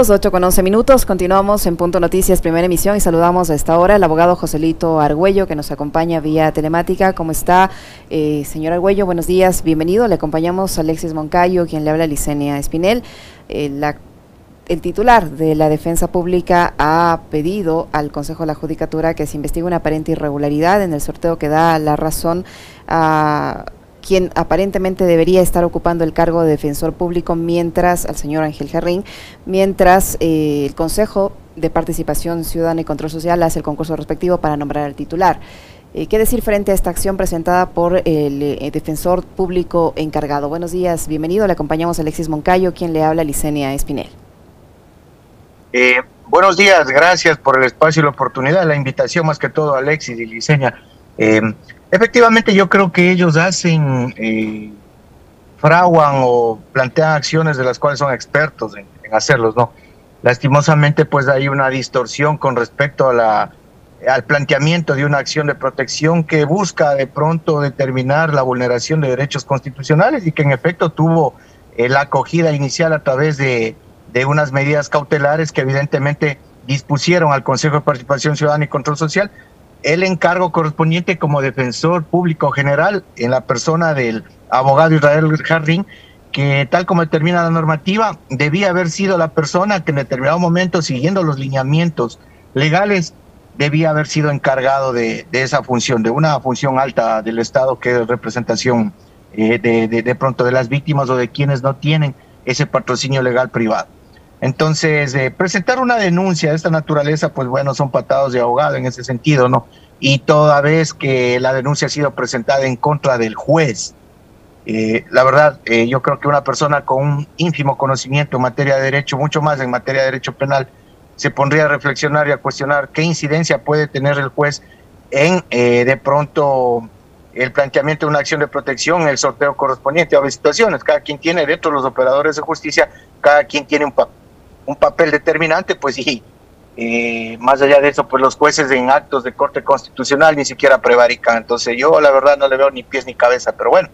minutos, 8 con 11 minutos. Continuamos en Punto Noticias, primera emisión, y saludamos a esta hora al abogado Joselito Argüello, que nos acompaña vía telemática. ¿Cómo está, eh, señor Argüello? Buenos días, bienvenido. Le acompañamos a Alexis Moncayo, quien le habla a Licenia Espinel. Eh, el titular de la Defensa Pública ha pedido al Consejo de la Judicatura que se investigue una aparente irregularidad en el sorteo que da la razón a quien aparentemente debería estar ocupando el cargo de defensor público mientras, al señor Ángel Jarrín, mientras eh, el Consejo de Participación Ciudadana y Control Social hace el concurso respectivo para nombrar al titular. Eh, ¿Qué decir frente a esta acción presentada por el eh, defensor público encargado? Buenos días, bienvenido. Le acompañamos a Alexis Moncayo, quien le habla a Licenia Espinel. buenos días, gracias por el espacio y la oportunidad, la invitación más que todo, Alexis y Licenia. Efectivamente, yo creo que ellos hacen, eh, fraguan o plantean acciones de las cuales son expertos en, hacerlos, ¿no? Lastimosamente, pues hay una distorsión con respecto a la, al planteamiento de una acción de protección que busca de pronto determinar la vulneración de derechos constitucionales y que en efecto tuvo eh, la acogida inicial a través de, de unas medidas cautelares que evidentemente dispusieron al Consejo de Participación Ciudadana y Control Social el encargo correspondiente como defensor público general en la persona del abogado Israel Jardín, que tal como determina la normativa, debía haber sido la persona que en determinado momento, siguiendo los lineamientos legales, debía haber sido encargado de, esa función, de una función alta del Estado que es representación eh, de, de pronto de las víctimas o de quienes no tienen ese patrocinio legal privado. Entonces, eh, presentar una denuncia de esta naturaleza, pues bueno, son patados de ahogado en ese sentido, ¿no? Y toda vez que la denuncia ha sido presentada en contra del juez, eh, la verdad, eh, yo creo que una persona con un ínfimo conocimiento en materia de derecho, mucho más en materia de derecho penal, se pondría a reflexionar y a cuestionar qué incidencia puede tener el juez en, de pronto, el planteamiento de una acción de protección, el sorteo correspondiente a situaciones. Cada quien tiene dentro de los operadores de justicia, cada quien tiene un papel un papel determinante, pues sí, eh, más allá de eso, pues los jueces en actos de corte constitucional ni siquiera prevarican. Entonces yo la verdad no le veo ni pies ni cabeza, pero bueno,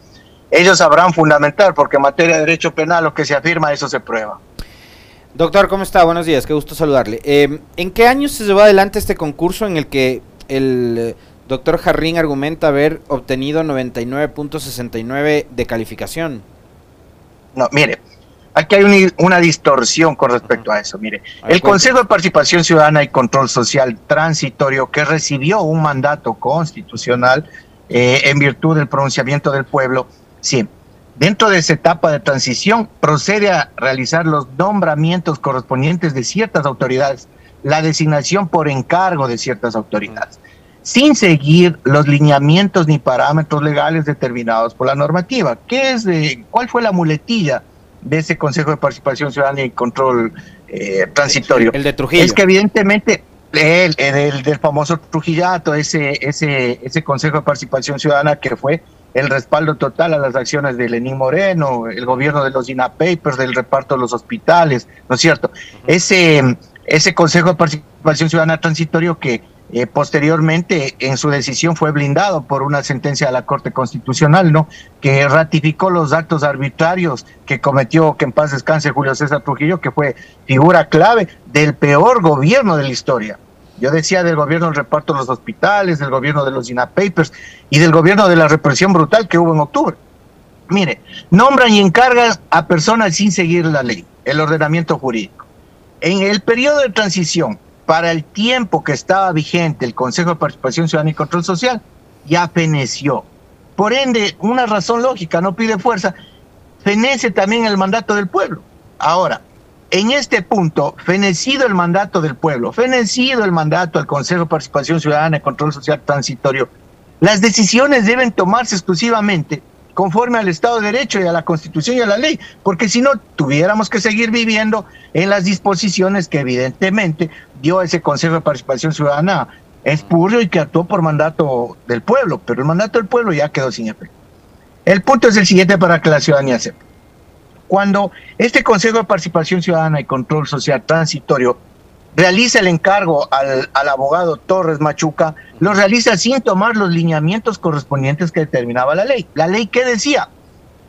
ellos sabrán fundamental, porque en materia de derecho penal lo que se afirma, eso se prueba. Doctor, ¿cómo está? Buenos días, qué gusto saludarle. Eh, ¿En qué año se llevó adelante este concurso en el que el eh, doctor Jarrín argumenta haber obtenido 99.69 de calificación? No, mire, Aquí hay una distorsión con respecto a eso. Mire, el Consejo de Participación Ciudadana y Control Social Transitorio, que recibió un mandato constitucional eh, en virtud del pronunciamiento del pueblo, sí, dentro de esa etapa de transición procede a realizar los nombramientos correspondientes de ciertas autoridades, la designación por encargo de ciertas autoridades, sin seguir los lineamientos ni parámetros legales determinados por la normativa. ¿Qué es, ¿Cuál fue la muletilla? De ese Consejo de Participación Ciudadana y Control eh, Transitorio. El de Trujillo. Es que evidentemente el, el, del famoso Trujillato, ese, ese, ese Consejo de Participación Ciudadana que fue el respaldo total a las acciones de Lenín Moreno, el gobierno de los INA Papers, del reparto de los hospitales, ¿no es cierto? Ese, ese Consejo de Participación Ciudadana Transitorio que eh, posteriormente, en su decisión fue blindado por una sentencia de la Corte Constitucional, ¿no? Que ratificó los actos arbitrarios que cometió, que en paz descanse Julio César Trujillo, que fue figura clave del peor gobierno de la historia. Yo decía del gobierno del reparto de los hospitales, del gobierno de los INA Papers y del gobierno de la represión brutal que hubo en octubre. Mire, nombran y encargan a personas sin seguir la ley, el ordenamiento jurídico. En el periodo de transición, para el tiempo que estaba vigente el Consejo de Participación Ciudadana y Control Social, ya feneció. Por ende, una razón lógica, no pide fuerza, fenece también el mandato del pueblo. Ahora, en este punto, fenecido el mandato del pueblo, fenecido el mandato del Consejo de Participación Ciudadana y Control Social Transitorio, las decisiones deben tomarse exclusivamente conforme al Estado de Derecho y a la Constitución y a la ley, porque si no, tuviéramos que seguir viviendo en las disposiciones que evidentemente dio ese Consejo de Participación Ciudadana espurio y que actuó por mandato del pueblo, pero el mandato del pueblo ya quedó sin efecto. El punto es el siguiente para que la ciudadanía sepa. Cuando este Consejo de Participación Ciudadana y Control Social Transitorio realiza el encargo al, al, abogado Torres Machuca, lo realiza sin tomar los lineamientos correspondientes que determinaba la ley. La ley que decía,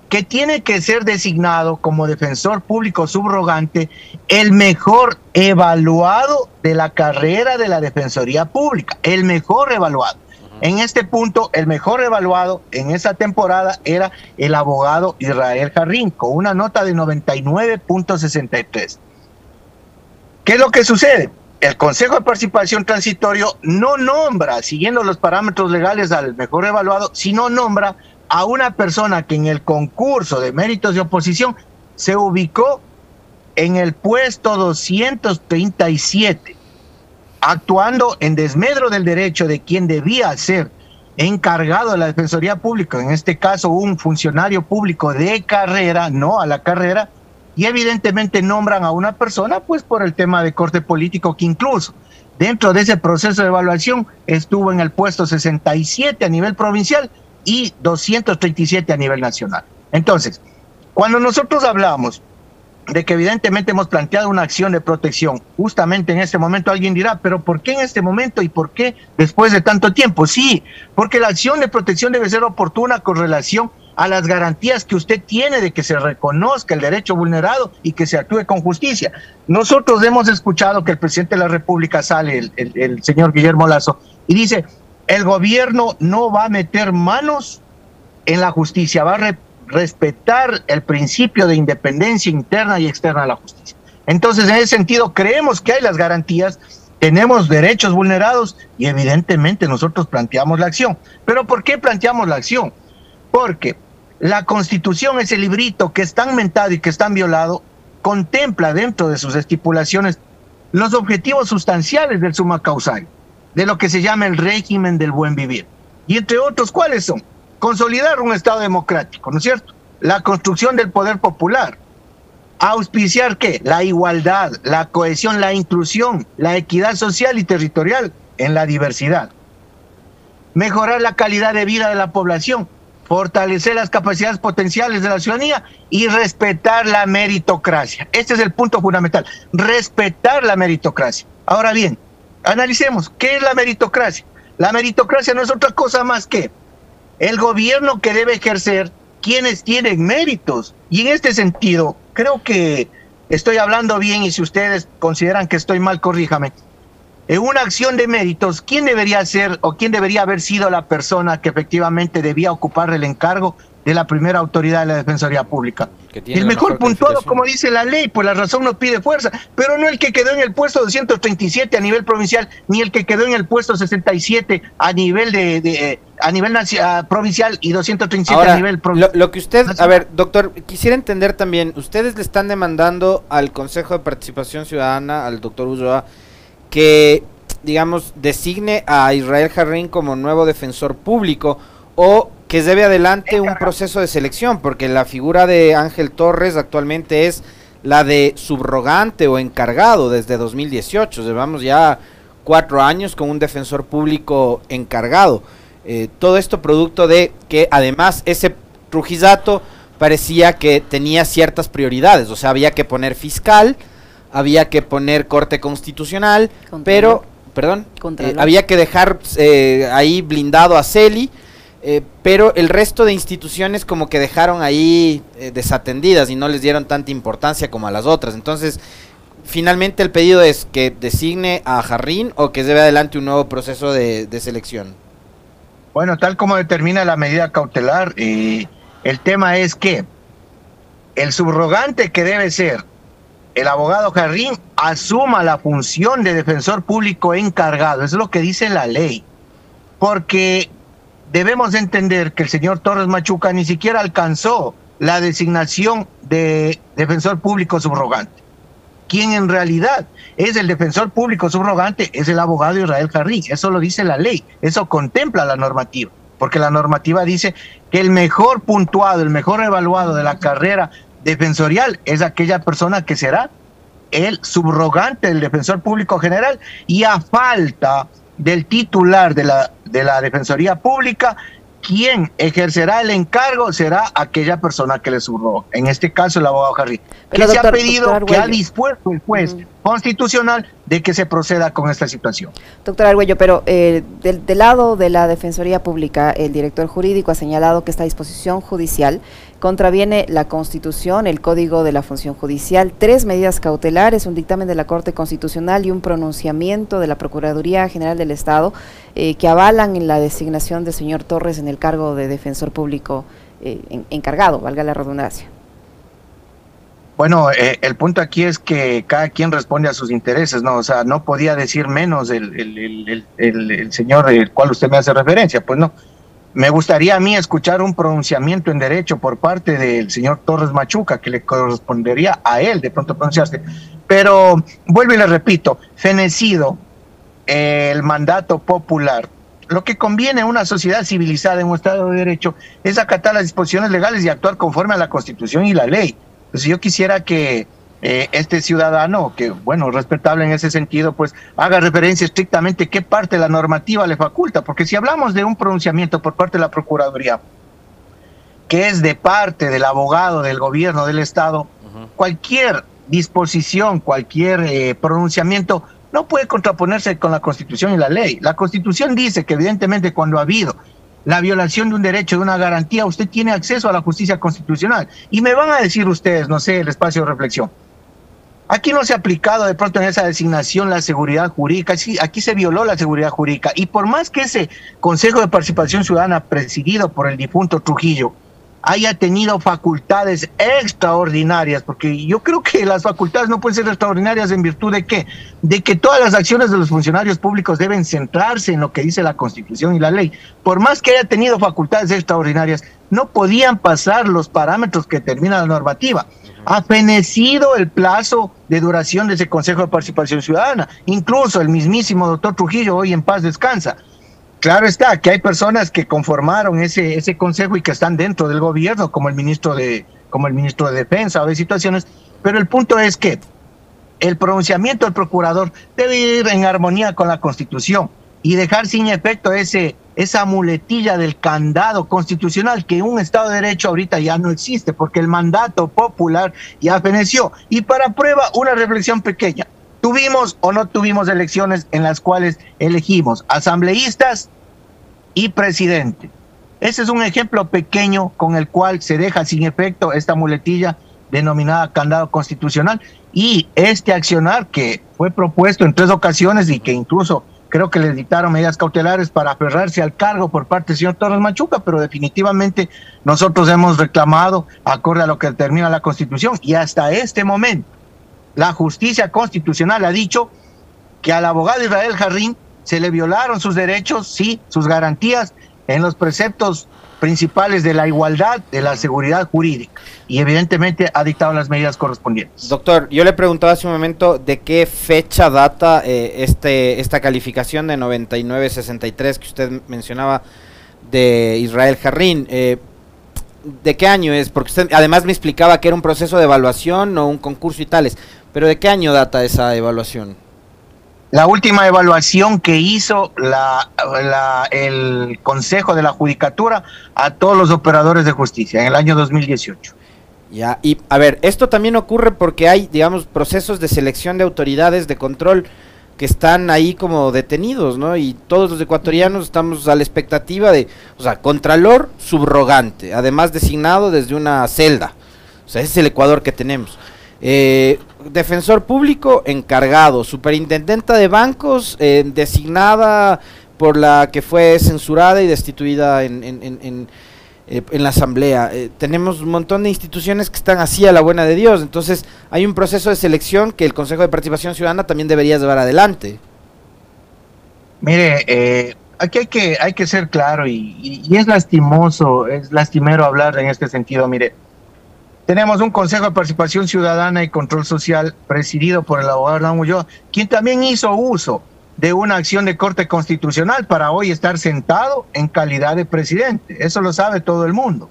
que tiene que ser designado como defensor público subrogante el mejor evaluado de la carrera de la Defensoría Pública, el mejor evaluado. En este punto, el mejor evaluado en esa temporada era el abogado Israel Jarrín, con una nota de 99.63. ¿Qué es lo que sucede? El Consejo de Participación Transitorio no nombra, siguiendo los parámetros legales al mejor evaluado, sino nombra a una persona que en el concurso de méritos de oposición se ubicó en el puesto 237 actuando en desmedro del derecho de quien debía ser encargado de la Defensoría Pública, en este caso un funcionario público de carrera, no a la carrera, y evidentemente nombran a una persona pues por el tema de corte político que incluso dentro de ese proceso de evaluación estuvo en el puesto 67 a nivel provincial y 237 a nivel nacional. Entonces, cuando nosotros hablamos de que evidentemente hemos planteado una acción de protección. Justamente en este momento alguien dirá, pero ¿por qué en este momento y por qué después de tanto tiempo? Sí, porque la acción de protección debe ser oportuna con relación a las garantías que usted tiene de que se reconozca el derecho vulnerado y que se actúe con justicia. Nosotros hemos escuchado que el presidente de la República sale, el, el señor Guillermo Lazo, y dice, el gobierno no va a meter manos en la justicia, va a respetar el principio de independencia interna y externa de la justicia. Entonces, en ese sentido, creemos que hay las garantías, tenemos derechos vulnerados y evidentemente nosotros planteamos la acción. Pero ¿por qué planteamos la acción? Porque la constitución, ese librito que es tan mentado y que es tan violado, contempla dentro de sus estipulaciones los objetivos sustanciales del suma causal, de lo que se llama el régimen del buen vivir. Y entre otros, ¿cuáles son? consolidar un Estado democrático, ¿no es cierto? La construcción del poder popular. Auspiciar qué? La igualdad, la cohesión, la inclusión, la equidad social y territorial en la diversidad. Mejorar la calidad de vida de la población, fortalecer las capacidades potenciales de la ciudadanía y respetar la meritocracia. Este es el punto fundamental, respetar la meritocracia. Ahora bien, analicemos, ¿qué es la meritocracia? La meritocracia no es otra cosa más que el gobierno que debe ejercer quienes tienen méritos. Y en este sentido, creo que estoy hablando bien y si ustedes consideran que estoy mal, corríjame. En una acción de méritos, ¿quién debería ser o quién debería haber sido la persona que efectivamente debía ocupar el encargo de la primera autoridad de la Defensoría Pública. El mejor, puntuado, como dice la ley, pues la razón no pide fuerza, pero no el que quedó en el puesto 237 a nivel provincial, ni el que quedó en el puesto 67 a nivel de, a nivel provincial y 237 a nivel provincial. Lo, lo, que usted, a ver, doctor, quisiera entender también, ustedes le están demandando al Consejo de Participación Ciudadana, al doctor Ulloa, que, digamos, designe a Israel Jarrín como nuevo defensor público o que debe adelante un proceso de selección, porque la figura de Ángel Torres actualmente es la de subrogante o encargado desde 2018. Llevamos ya cuatro años con un defensor público encargado. Eh, todo esto producto de que además ese Trujillato parecía que tenía ciertas prioridades, o sea, había que poner fiscal, había que poner corte constitucional, pero, perdón, eh, había que dejar eh, ahí blindado a Celi eh, pero el resto de instituciones como que dejaron ahí eh, desatendidas y no les dieron tanta importancia como a las otras. Entonces, finalmente el pedido es que designe a Jarrín o que lleve adelante un nuevo proceso de, selección. Bueno, tal como determina la medida cautelar, el tema es que el subrogante que debe ser el abogado Jarrín asuma la función de defensor público encargado. Es lo que dice la ley. Porque debemos entender que el señor Torres Machuca ni siquiera alcanzó la designación de defensor público subrogante. Quien en realidad es el defensor público subrogante es el abogado Israel Jarrín. Eso lo dice la ley, eso contempla la normativa, porque la normativa dice que el mejor puntuado, el mejor evaluado de la carrera defensorial es aquella persona que será el subrogante del defensor público general y a falta del titular de la, de la Defensoría Pública, quien ejercerá el encargo será aquella persona que le subrogó, en este caso el abogado Harry. ¿Qué se ha pedido? que ha dispuesto el juez? constitucional de que se proceda con esta situación. Doctor Argüello, pero eh, del, lado de la Defensoría Pública, el director jurídico ha señalado que esta disposición judicial contraviene la Constitución, el Código de la Función Judicial, tres medidas cautelares, un dictamen de la Corte Constitucional y un pronunciamiento de la Procuraduría General del Estado eh, que avalan la designación del señor Torres en el cargo de defensor público eh, encargado, valga la redundancia. Bueno, eh, el punto aquí es que cada quien responde a sus intereses, ¿no? O sea, no podía decir menos el, el, el, el, señor del cual usted me hace referencia, pues no. Me gustaría a mí escuchar un pronunciamiento en derecho por parte del señor Torres Machuca, que le correspondería a él de pronto pronunciarse. Pero vuelvo y le repito, fenecido el mandato popular, lo que conviene a una sociedad civilizada en un Estado de Derecho es acatar las disposiciones legales y actuar conforme a la Constitución y la ley pues yo quisiera que eh, este ciudadano, que bueno, respetable en ese sentido, pues haga referencia estrictamente qué parte de la normativa le faculta, porque si hablamos de un pronunciamiento por parte de la Procuraduría, que es de parte del abogado del gobierno del Estado, cualquier disposición, cualquier eh, pronunciamiento no puede contraponerse con la Constitución y la ley. La Constitución dice que evidentemente cuando ha habido la violación de un derecho, de una garantía, usted tiene acceso a la justicia constitucional. Y me van a decir ustedes, no sé, el espacio de reflexión. Aquí no se ha aplicado de pronto en esa designación la seguridad jurídica, aquí se violó la seguridad jurídica. Y por más que ese Consejo de Participación Ciudadana presidido por el difunto Trujillo haya tenido facultades extraordinarias, porque yo creo que las facultades no pueden ser extraordinarias en virtud de qué? De que todas las acciones de los funcionarios públicos deben centrarse en lo que dice la Constitución y la ley. Por más que haya tenido facultades extraordinarias, no podían pasar los parámetros que determina la normativa. Ha fenecido el plazo de duración de ese Consejo de Participación Ciudadana. Incluso el mismísimo doctor Trujillo hoy en paz descansa Claro está, que hay personas que conformaron ese, ese consejo y que están dentro del gobierno, como el ministro de, como el ministro de Defensa o de situaciones, pero el punto es que el pronunciamiento del procurador debe ir en armonía con la Constitución y dejar sin efecto ese, esa muletilla del candado constitucional que un Estado de Derecho ahorita ya no existe, porque el mandato popular ya feneció. Y para prueba, una reflexión pequeña. ¿Tuvimos o no tuvimos elecciones en las cuales elegimos asambleístas y presidente? Ese es un ejemplo pequeño con el cual se deja sin efecto esta muletilla denominada candado constitucional y este accionar que fue propuesto en tres ocasiones y que incluso creo que le dictaron medidas cautelares para aferrarse al cargo por parte del señor Torres Machuca, pero definitivamente nosotros hemos reclamado acorde a lo que determina la Constitución y hasta este momento la justicia constitucional ha dicho que al abogado Israel Jarrín se le violaron sus derechos, sí, sus garantías en los preceptos principales de la igualdad, de la seguridad jurídica. Y evidentemente ha dictado las medidas correspondientes. Doctor, yo le preguntaba hace un momento de qué fecha data eh, este, esta calificación de 9963 que usted mencionaba de Israel Jarrín. Eh, ¿De qué año es? Porque usted además me explicaba que era un proceso de evaluación o un concurso y tales. Pero ¿de qué año data esa evaluación? La última evaluación que hizo la, el Consejo de la Judicatura a todos los operadores de justicia en el año 2018. Ya, y a ver, esto también ocurre porque hay, digamos, procesos de selección de autoridades de control que están ahí como detenidos, ¿no? Y todos los ecuatorianos estamos a la expectativa de, o sea, contralor subrogante, además designado desde una celda. O sea, ese es el Ecuador que tenemos. Eh, defensor público encargado, superintendenta de bancos eh, designada por la que fue censurada y destituida en, en, eh, la asamblea. tenemos un montón de instituciones que están así a la buena de Dios, entonces hay un proceso de selección que el Consejo de Participación Ciudadana también debería llevar adelante. Mire, aquí hay que, hay que ser claro y, y es lastimoso, es lastimero hablar en este sentido, mire tenemos un Consejo de Participación Ciudadana y Control Social presidido por el abogado Hernán Ulloa, quien también hizo uso de una acción de corte constitucional para hoy estar sentado en calidad de presidente. Eso lo sabe todo el mundo.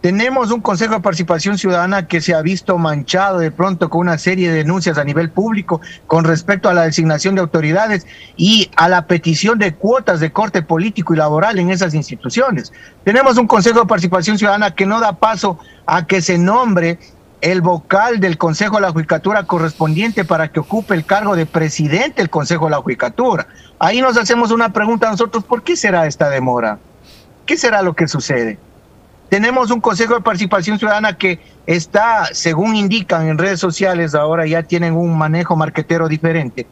Tenemos un Consejo de Participación Ciudadana que se ha visto manchado de pronto con una serie de denuncias a nivel público con respecto a la designación de autoridades y a la petición de cuotas de corte político y laboral en esas instituciones. Tenemos un Consejo de Participación Ciudadana que no da paso a que se nombre el vocal del Consejo de la Judicatura correspondiente para que ocupe el cargo de presidente del Consejo de la Judicatura. Ahí nos hacemos una pregunta a nosotros, ¿por qué será esta demora? ¿Qué será lo que sucede? Tenemos un Consejo de Participación Ciudadana que está, según indican en redes sociales, ahora ya tienen un manejo marquetero diferente,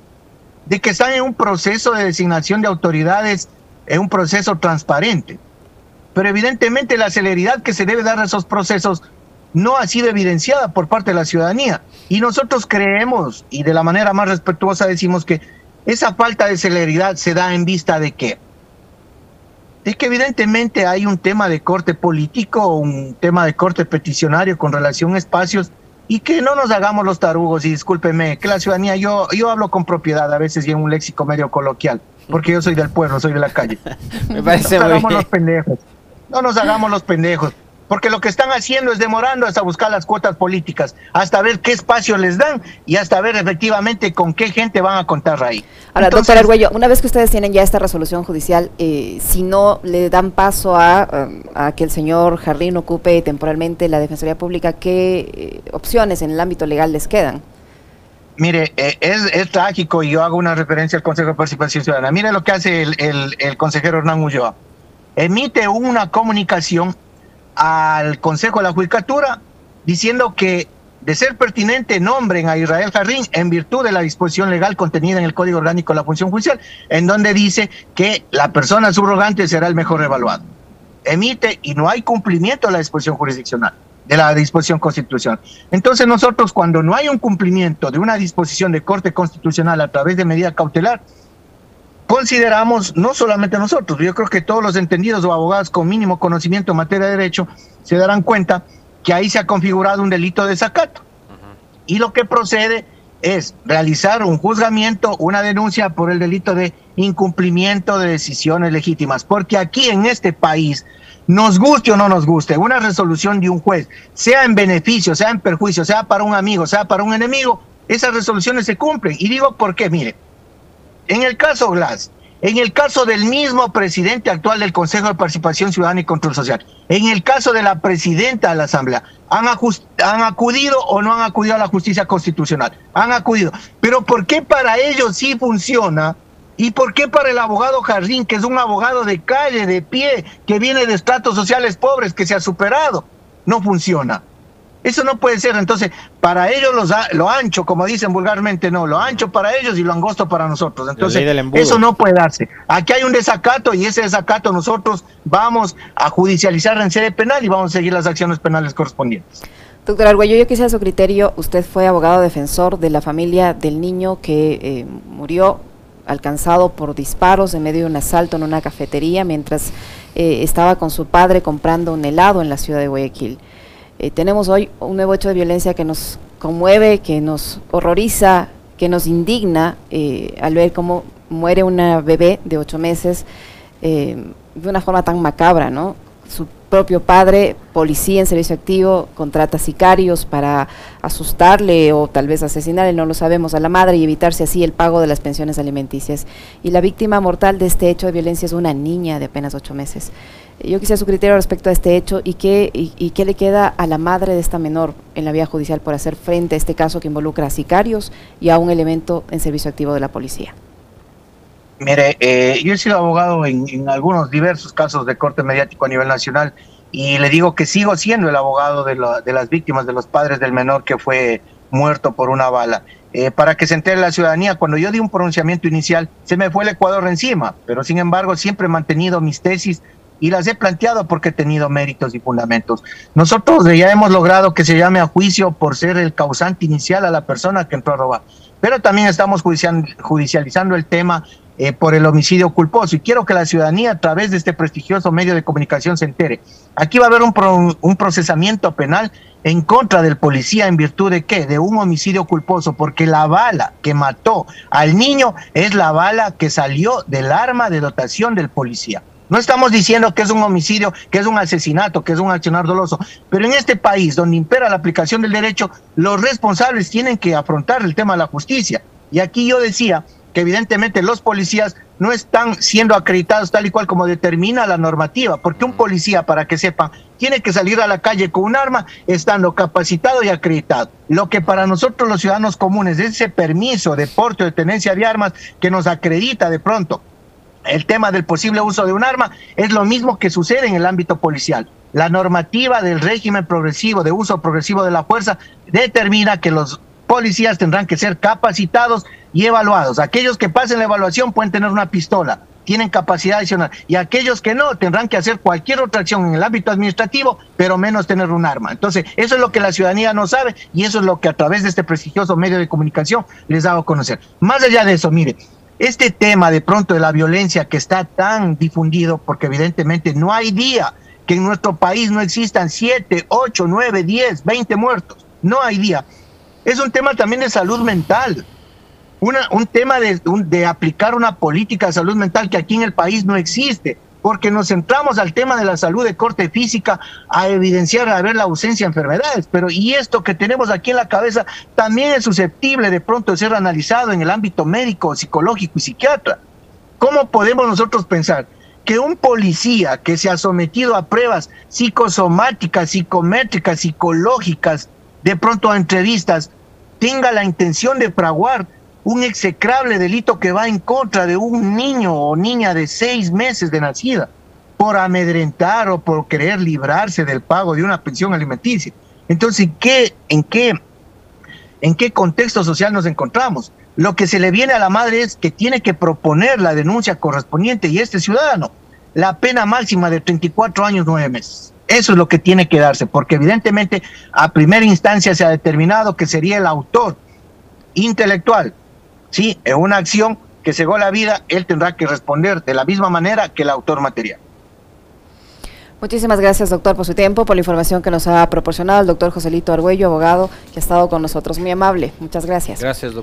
de que están en un proceso de designación de autoridades, en un proceso transparente. Pero evidentemente la celeridad que se debe dar a esos procesos no ha sido evidenciada por parte de la ciudadanía. Y nosotros creemos, y de la manera más respetuosa decimos que esa falta de celeridad se da en vista de qué? De que evidentemente hay un tema de corte político, un tema de corte peticionario con relación a espacios y que no nos hagamos los tarugos y discúlpeme, que la ciudadanía, yo, yo hablo con propiedad a veces y en un léxico medio coloquial, porque yo soy del pueblo, soy de la calle. Me parece no nos hagamos bien. los pendejos, no nos hagamos los pendejos, porque lo que están haciendo es demorando hasta buscar las cuotas políticas, hasta ver qué espacio les dan y hasta ver efectivamente con qué gente van a contar ahí. Ahora, Entonces, doctor Argüello, una vez que ustedes tienen ya esta resolución judicial, eh, si no le dan paso a, a que el señor Jardín ocupe temporalmente la Defensoría Pública, ¿qué eh, opciones en el ámbito legal les quedan? Mire, eh, es, es trágico y yo hago una referencia al Consejo de Participación Ciudadana. Mire lo que hace el, el- el consejero Hernán Ulloa. Emite una comunicación al Consejo de la Judicatura diciendo que de ser pertinente nombren a Israel Jarrín en virtud de la disposición legal contenida en el Código Orgánico de la Función Judicial, en donde dice que la persona subrogante será el mejor evaluado. Emite y no hay cumplimiento de la disposición jurisdiccional, de la disposición constitucional. Entonces nosotros cuando no hay un cumplimiento de una disposición de corte constitucional a través de medida cautelar, consideramos, no solamente nosotros, yo creo que todos los entendidos o abogados con mínimo conocimiento en materia de derecho se darán cuenta que ahí se ha configurado un delito de desacato. Y lo que procede es realizar un juzgamiento, una denuncia por el delito de incumplimiento de decisiones legítimas. Porque aquí en este país, nos guste o no nos guste, una resolución de un juez, sea en beneficio, sea en perjuicio, sea para un amigo, sea para un enemigo, esas resoluciones se cumplen. Y digo por qué, mire, en el caso Glass, en el caso del mismo presidente actual del Consejo de Participación Ciudadana y Control Social, en el caso de la presidenta de la Asamblea, ¿han, acudido o no han acudido a la justicia constitucional? Han acudido. Pero ¿por qué para ellos sí funciona? ¿Y por qué para el abogado Jardín, que es un abogado de calle, de pie, que viene de estratos sociales pobres, que se ha superado, no funciona? Eso no puede ser. Entonces, para ellos los a- lo ancho, como dicen vulgarmente, no, lo ancho para ellos y lo angosto para nosotros. Entonces, eso no puede darse. Aquí hay un desacato y ese desacato nosotros vamos a judicializar en sede penal y vamos a seguir las acciones penales correspondientes. Doctor Argüello, yo quisiera su criterio. Usted fue abogado defensor de la familia del niño que eh, murió alcanzado por disparos en medio de un asalto en una cafetería mientras eh, estaba con su padre comprando un helado en la ciudad de Guayaquil. Eh, tenemos hoy un nuevo hecho de violencia que nos conmueve, que nos horroriza, que nos indigna eh, al ver cómo muere una bebé de ocho meses eh, de una forma tan macabra, ¿no? Su propio padre, policía en servicio activo, contrata sicarios para asustarle o tal vez asesinarle, no lo sabemos, a la madre y evitarse así el pago de las pensiones alimenticias. Y la víctima mortal de este hecho de violencia es una niña de apenas ocho meses. Yo quisiera su criterio respecto a este hecho y qué, y, qué le queda a la madre de esta menor en la vía judicial por hacer frente a este caso que involucra a sicarios y a un elemento en servicio activo de la policía. Mire, eh, yo he sido abogado en algunos diversos casos de corte mediático a nivel nacional y le digo que sigo siendo el abogado de, la- de las víctimas, de los padres del menor que fue muerto por una bala. Eh, para que se entere la ciudadanía, cuando yo di un pronunciamiento inicial, se me fue el Ecuador encima, pero sin embargo siempre he mantenido mis tesis y las he planteado porque he tenido méritos y fundamentos. Nosotros ya hemos logrado que se llame a juicio por ser el causante inicial a la persona que entró a robar, pero también estamos judicial- judicializando el tema eh, por el homicidio culposo. Y quiero que la ciudadanía, a través de este prestigioso medio de comunicación, se entere. Aquí va a haber un, pro- un procesamiento penal en contra del policía en virtud de qué? De un homicidio culposo, porque la bala que mató al niño es la bala que salió del arma de dotación del policía. No estamos diciendo que es un homicidio, que es un asesinato, que es un accionar doloso, pero en este país donde impera la aplicación del derecho, los responsables tienen que afrontar el tema de la justicia. Y aquí yo decía que evidentemente los policías no están siendo acreditados tal y cual como determina la normativa, porque un policía, para que sepan, tiene que salir a la calle con un arma estando capacitado y acreditado. Lo que para nosotros los ciudadanos comunes es ese permiso de porte o de tenencia de armas que nos acredita de pronto el tema del posible uso de un arma es lo mismo que sucede en el ámbito policial. La normativa del régimen progresivo, de uso progresivo de la fuerza, determina que los policías tendrán que ser capacitados y evaluados. Aquellos que pasen la evaluación pueden tener una pistola, tienen capacidad adicional. Y aquellos que no tendrán que hacer cualquier otra acción en el ámbito administrativo, pero menos tener un arma. Entonces, eso es lo que la ciudadanía no sabe y eso es lo que a través de este prestigioso medio de comunicación les hago conocer. Más allá de eso, mire, este tema de pronto de la violencia que está tan difundido, porque evidentemente no hay día que en nuestro país no existan 7, 8, 9, 10, 20 muertos. No hay día. Es un tema también de salud mental. Una, un tema de, de aplicar una política de salud mental que aquí en el país no existe porque nos centramos al tema de la salud de corte física a evidenciar, a ver la ausencia de enfermedades, pero y esto que tenemos aquí en la cabeza también es susceptible de pronto de ser analizado en el ámbito médico, psicológico y psiquiatra. ¿Cómo podemos nosotros pensar que un policía que se ha sometido a pruebas psicosomáticas, psicométricas, psicológicas, de pronto a entrevistas, tenga la intención de fraguar un execrable delito que va en contra de un niño o niña de seis meses de nacida por amedrentar o por querer librarse del pago de una pensión alimenticia. Entonces, ¿qué, en, qué, ¿en qué contexto social nos encontramos? Lo que se le viene a la madre es que tiene que proponer la denuncia correspondiente y este ciudadano, la pena máxima de 34 años, 9 meses. Eso es lo que tiene que darse, porque evidentemente a primera instancia se ha determinado que sería el autor intelectual Sí, en una acción que cegó la vida, él tendrá que responder de la misma manera que el autor material. Muchísimas gracias, doctor, por su tiempo, por la información que nos ha proporcionado el doctor Joselito Argüello, abogado, que ha estado con nosotros. Muy amable. Muchas gracias. Gracias, doctor.